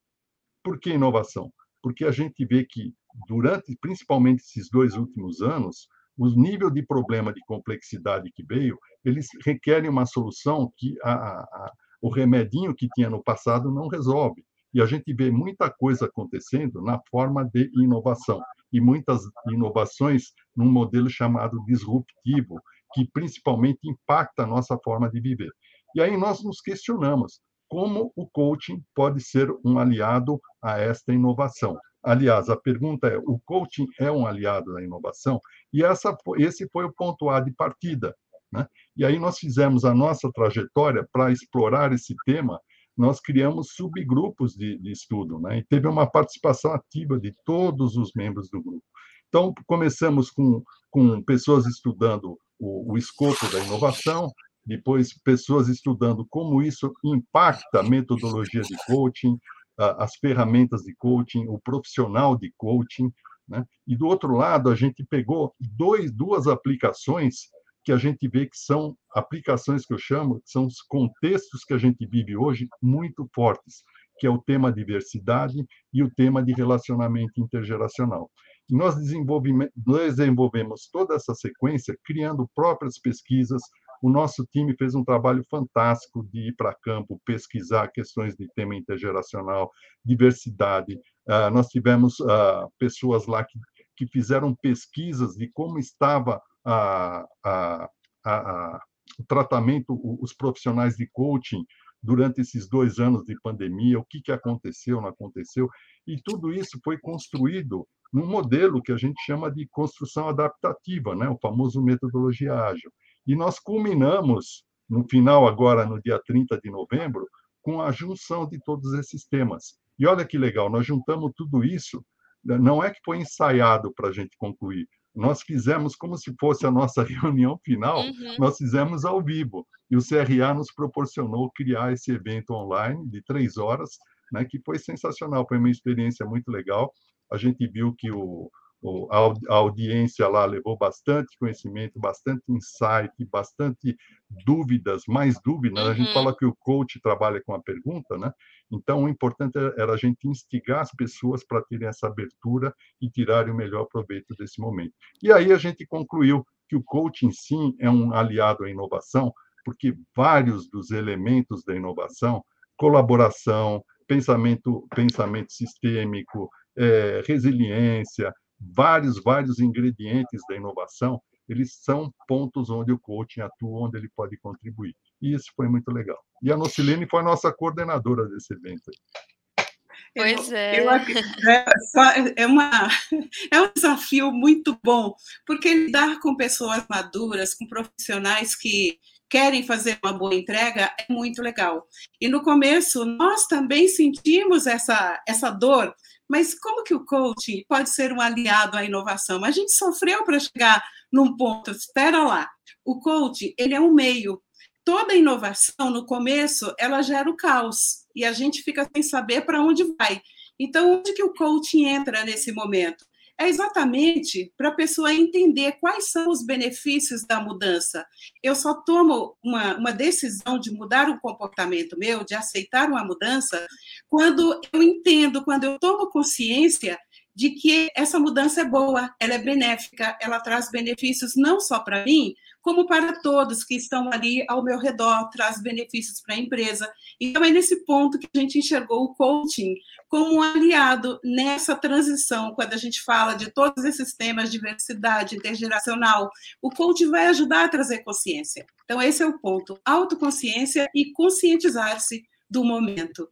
Por que inovação? Porque a gente vê que, durante, principalmente esses dois últimos anos, o nível de problema de complexidade que veio, eles requerem uma solução que a, a, o remedinho que tinha no passado não resolve. E a gente vê muita coisa acontecendo na forma de inovação, e muitas inovações num modelo chamado disruptivo, que principalmente impacta a nossa forma de viver. E aí nós nos questionamos como o coaching pode ser um aliado a esta inovação. Aliás, a pergunta é: o coaching é um aliado da inovação? E essa, esse foi o ponto A de partida. Né? E aí nós fizemos a nossa trajetória para explorar esse tema. Nós criamos subgrupos de, de estudo, né? e teve uma participação ativa de todos os membros do grupo. Então, começamos com, com pessoas estudando o, o escopo da inovação, depois pessoas estudando como isso impacta a metodologia de coaching, as ferramentas de coaching, o profissional de coaching, né? E do outro lado, a gente pegou dois, duas aplicações que a gente vê que são aplicações que eu chamo, que são os contextos que a gente vive hoje muito fortes, que é o tema diversidade e o tema de relacionamento intergeracional. E nós desenvolvemos toda essa sequência criando próprias pesquisas, o nosso time fez um trabalho fantástico de ir para campo, pesquisar questões de tema intergeracional, diversidade. Uh, nós tivemos uh, pessoas lá que, que fizeram pesquisas de como estava a, a, a, o tratamento, os profissionais de coaching durante esses dois anos de pandemia, o que, que aconteceu, não aconteceu, e tudo isso foi construído num modelo que a gente chama de construção adaptativa, né? o famoso metodologia ágil. E nós culminamos, no final, agora, no dia 30 de novembro, com a junção de todos esses temas. E olha que legal, nós juntamos tudo isso, não é que foi ensaiado para a gente concluir, nós fizemos como se fosse a nossa reunião final, uhum. nós fizemos ao vivo. E o CRA nos proporcionou criar esse evento online de três horas, né, que foi sensacional, foi uma experiência muito legal. A gente viu que o, a audiência lá levou bastante conhecimento, bastante insight, bastante dúvidas, mais dúvidas. Uhum. A gente uhum. fala que o coach trabalha com a pergunta, né? Então, o importante era a gente instigar as pessoas para terem essa abertura e tirarem o melhor proveito desse momento. E aí a gente concluiu que o coaching, sim, é um aliado à inovação, porque vários dos elementos da inovação, colaboração, pensamento, pensamento sistêmico, é, resiliência, vários, vários ingredientes da inovação, eles são pontos onde o coaching atua, onde ele pode contribuir. E isso foi muito legal. E a Nocilene foi a nossa coordenadora desse evento. Pois é. Eu, é, é, uma, é um desafio muito bom, porque lidar com pessoas maduras, com profissionais que querem fazer uma boa entrega é muito legal. E no começo, nós também sentimos essa, essa dor mas como que o coaching pode ser um aliado à inovação? A gente sofreu para chegar num ponto, espera lá. O coaching, ele é um meio. Toda inovação, no começo, ela gera o caos. E a gente fica sem saber para onde vai. Então, onde que o coaching entra nesse momento? É exatamente para a pessoa entender quais são os benefícios da mudança. Eu só tomo uma, uma decisão de mudar o comportamento meu, de aceitar uma mudança, quando eu entendo, quando eu tomo consciência de que essa mudança é boa, ela é benéfica, ela traz benefícios não só para mim, como para todos que estão ali ao meu redor, traz benefícios para a empresa. Então, é nesse ponto que a gente enxergou o coaching como um aliado nessa transição, quando a gente fala de todos esses temas, diversidade intergeracional, o coaching vai ajudar a trazer consciência. Então, esse é o ponto: autoconsciência e conscientizar-se do momento.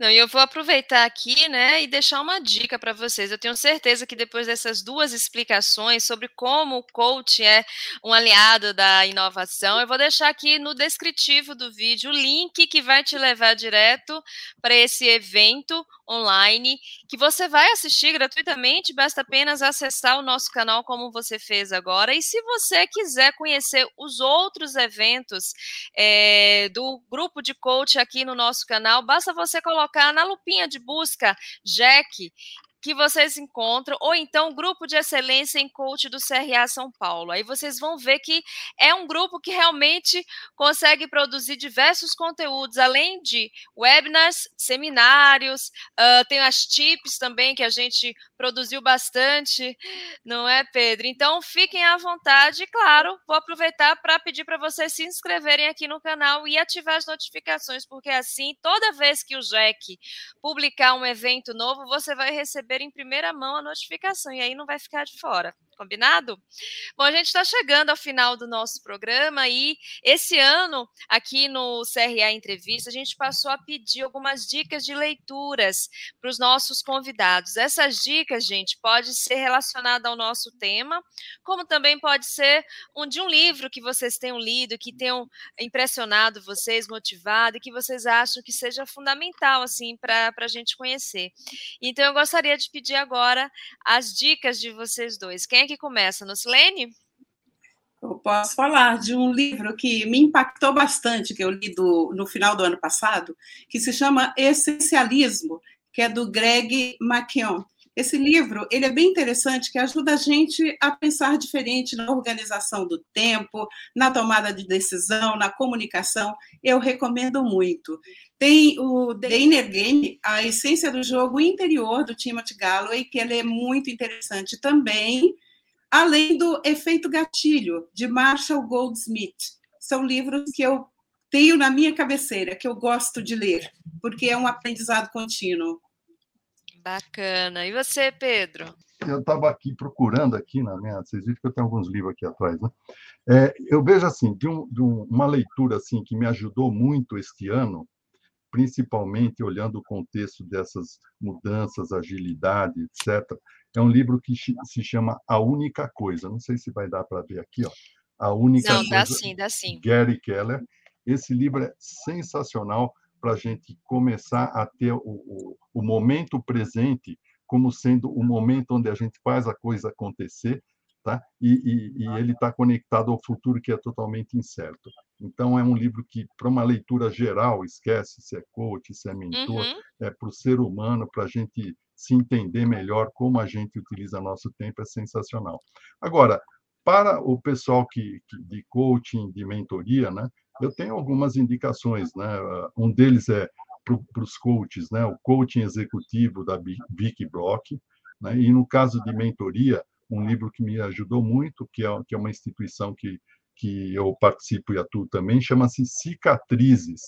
Não, e eu vou aproveitar aqui, né, e deixar uma dica para vocês. Eu tenho certeza que depois dessas duas explicações sobre como o coach é um aliado da inovação, eu vou deixar aqui no descritivo do vídeo o link que vai te levar direto para esse evento online que você vai assistir gratuitamente, basta apenas acessar o nosso canal como você fez agora. E se você quiser conhecer os outros eventos é, do grupo de coach aqui no nosso canal, basta você colocar na lupinha de busca Jack que vocês encontram, ou então Grupo de Excelência em Coach do CRA São Paulo. Aí vocês vão ver que é um grupo que realmente consegue produzir diversos conteúdos, além de webinars, seminários, uh, tem as tips também que a gente produziu bastante, não é, Pedro? Então fiquem à vontade, claro, vou aproveitar para pedir para vocês se inscreverem aqui no canal e ativar as notificações, porque assim, toda vez que o Jack publicar um evento novo, você vai receber receber em primeira mão a notificação e aí não vai ficar de fora. Combinado? Bom, a gente está chegando ao final do nosso programa e esse ano, aqui no CRA Entrevista, a gente passou a pedir algumas dicas de leituras para os nossos convidados. Essas dicas, gente, pode ser relacionada ao nosso tema, como também pode ser um de um livro que vocês tenham lido, que tenham impressionado vocês, motivado e que vocês acham que seja fundamental assim para a gente conhecer. Então, eu gostaria de pedir agora as dicas de vocês dois. Quem é que começa? Nuslene? Eu posso falar de um livro que me impactou bastante, que eu li do, no final do ano passado, que se chama Essencialismo, que é do Greg McKeown. Esse livro ele é bem interessante, que ajuda a gente a pensar diferente na organização do tempo, na tomada de decisão, na comunicação. Eu recomendo muito. Tem o The Inner Game, a essência do jogo interior do Timothy Galloway, que ele é muito interessante também além do Efeito Gatilho, de Marshall Goldsmith. São livros que eu tenho na minha cabeceira, que eu gosto de ler, porque é um aprendizado contínuo. Bacana. E você, Pedro? Eu estava aqui procurando aqui na minha, vocês viram que eu tenho alguns livros aqui atrás, né? É, eu vejo assim, de, um, de uma leitura assim que me ajudou muito este ano, principalmente olhando o contexto dessas mudanças, agilidade, etc. É um livro que se chama A Única Coisa. Não sei se vai dar para ver aqui, ó. A Única Não, Coisa. dá sim, dá sim. Gary Keller. Esse livro é sensacional para a gente começar a ter o, o, o momento presente como sendo o momento onde a gente faz a coisa acontecer, tá? E, e, e ele está conectado ao futuro que é totalmente incerto. Então é um livro que, para uma leitura geral, esquece se é coach, se é mentor, uhum. é para o ser humano, para a gente se entender melhor como a gente utiliza nosso tempo é sensacional. Agora, para o pessoal que, que de coaching, de mentoria, né, eu tenho algumas indicações, né? Um deles é para os coaches, né? O coaching executivo da Vicky Brock, né? E no caso de mentoria, um livro que me ajudou muito, que é, que é uma instituição que que eu participo e atuo também, chama-se Cicatrizes,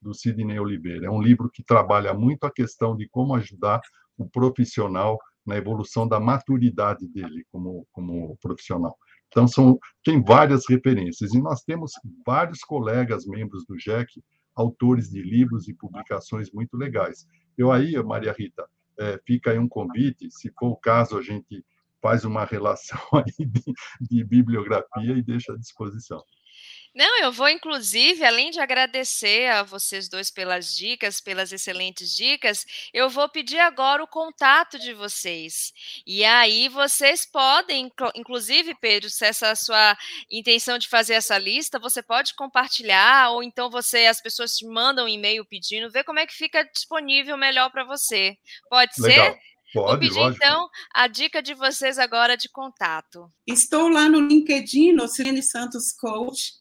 do Sidney Oliveira. É um livro que trabalha muito a questão de como ajudar o profissional na evolução da maturidade dele como, como profissional. Então, são, tem várias referências. E nós temos vários colegas, membros do JEC, autores de livros e publicações muito legais. Eu aí, Maria Rita, é, fica aí um convite, se for o caso, a gente faz uma relação aí de, de bibliografia e deixa à disposição. Não, eu vou, inclusive, além de agradecer a vocês dois pelas dicas, pelas excelentes dicas, eu vou pedir agora o contato de vocês. E aí vocês podem, inclusive, Pedro, se essa é a sua intenção de fazer essa lista, você pode compartilhar, ou então você, as pessoas te mandam um e-mail pedindo, ver como é que fica disponível melhor para você. Pode Legal. ser? Pode, Vou pedir, lógico. então, a dica de vocês agora de contato. Estou lá no LinkedIn, no Silene Santos Coach,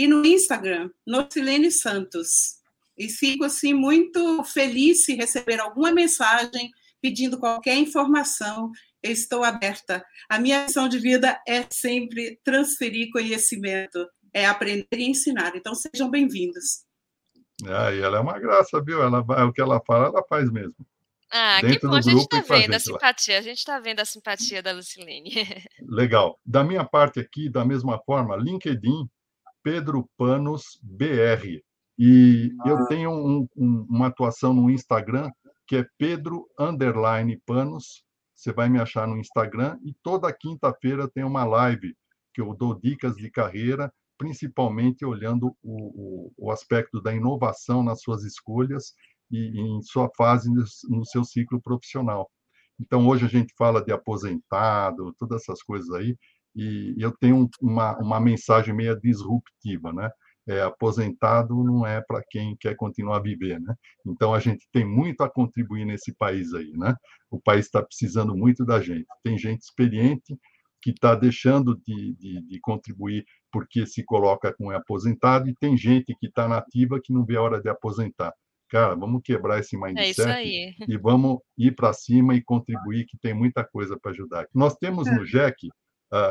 e no Instagram, Nocilene Santos. E fico assim muito feliz se receber alguma mensagem pedindo qualquer informação. eu estou aberta. A minha missão de vida é sempre transferir conhecimento, é aprender e ensinar. Então, sejam bem-vindos. Ah, e ela é uma graça, viu? Ela, o que ela fala, ela faz mesmo. Ah, Dentro que bom, a gente está vendo a, a simpatia, a gente está vendo a simpatia da Lucilene. Legal. Da minha parte aqui, da mesma forma, LinkedIn, Pedro Panos BR. E ah. eu tenho um, um, uma atuação no Instagram que é Pedro Underline Panos. Você vai me achar no Instagram e toda quinta-feira tem uma live que eu dou dicas de carreira, principalmente olhando o, o, o aspecto da inovação nas suas escolhas e em sua fase no seu ciclo profissional. Então, hoje a gente fala de aposentado, todas essas coisas aí, e eu tenho uma, uma mensagem meio disruptiva, né? É, aposentado não é para quem quer continuar a viver, né? Então a gente tem muito a contribuir nesse país aí, né? O país está precisando muito da gente. Tem gente experiente que está deixando de, de, de, contribuir porque se coloca como aposentado e tem gente que está nativa que não vê a hora de aposentar cara, vamos quebrar esse é mindset é e vamos ir para cima e contribuir, que tem muita coisa para ajudar. Nós temos no JEC, uh,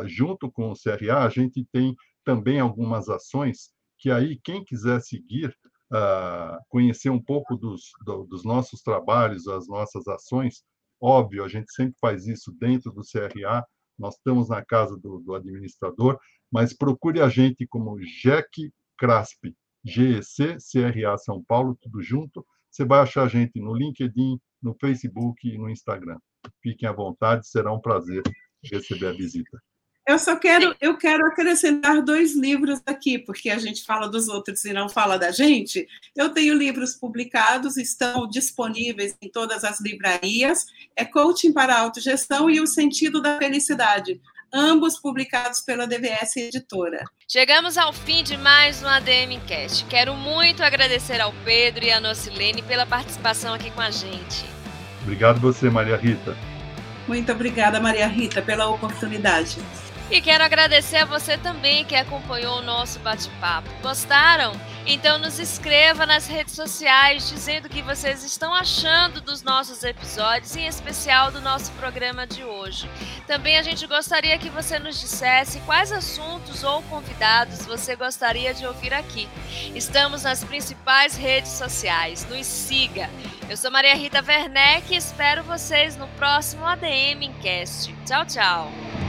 junto com o CRA, a gente tem também algumas ações que aí quem quiser seguir, uh, conhecer um pouco dos, do, dos nossos trabalhos, as nossas ações, óbvio, a gente sempre faz isso dentro do CRA, nós estamos na casa do, do administrador, mas procure a gente como JEC CRASP, GEC, CRA São Paulo, tudo junto. Você vai achar a gente no LinkedIn, no Facebook e no Instagram. Fiquem à vontade, será um prazer receber a visita. Eu só quero, eu quero acrescentar dois livros aqui, porque a gente fala dos outros e não fala da gente. Eu tenho livros publicados, estão disponíveis em todas as livrarias. É Coaching para a Autogestão e O Sentido da Felicidade ambos publicados pela DVS Editora. Chegamos ao fim de mais um ADM Cast. Quero muito agradecer ao Pedro e à Nocilene pela participação aqui com a gente. Obrigado você, Maria Rita. Muito obrigada, Maria Rita, pela oportunidade. E quero agradecer a você também que acompanhou o nosso bate-papo. Gostaram? Então nos escreva nas redes sociais dizendo o que vocês estão achando dos nossos episódios, em especial do nosso programa de hoje. Também a gente gostaria que você nos dissesse quais assuntos ou convidados você gostaria de ouvir aqui. Estamos nas principais redes sociais. Nos siga. Eu sou Maria Rita Werneck e espero vocês no próximo ADM Cast. Tchau, tchau.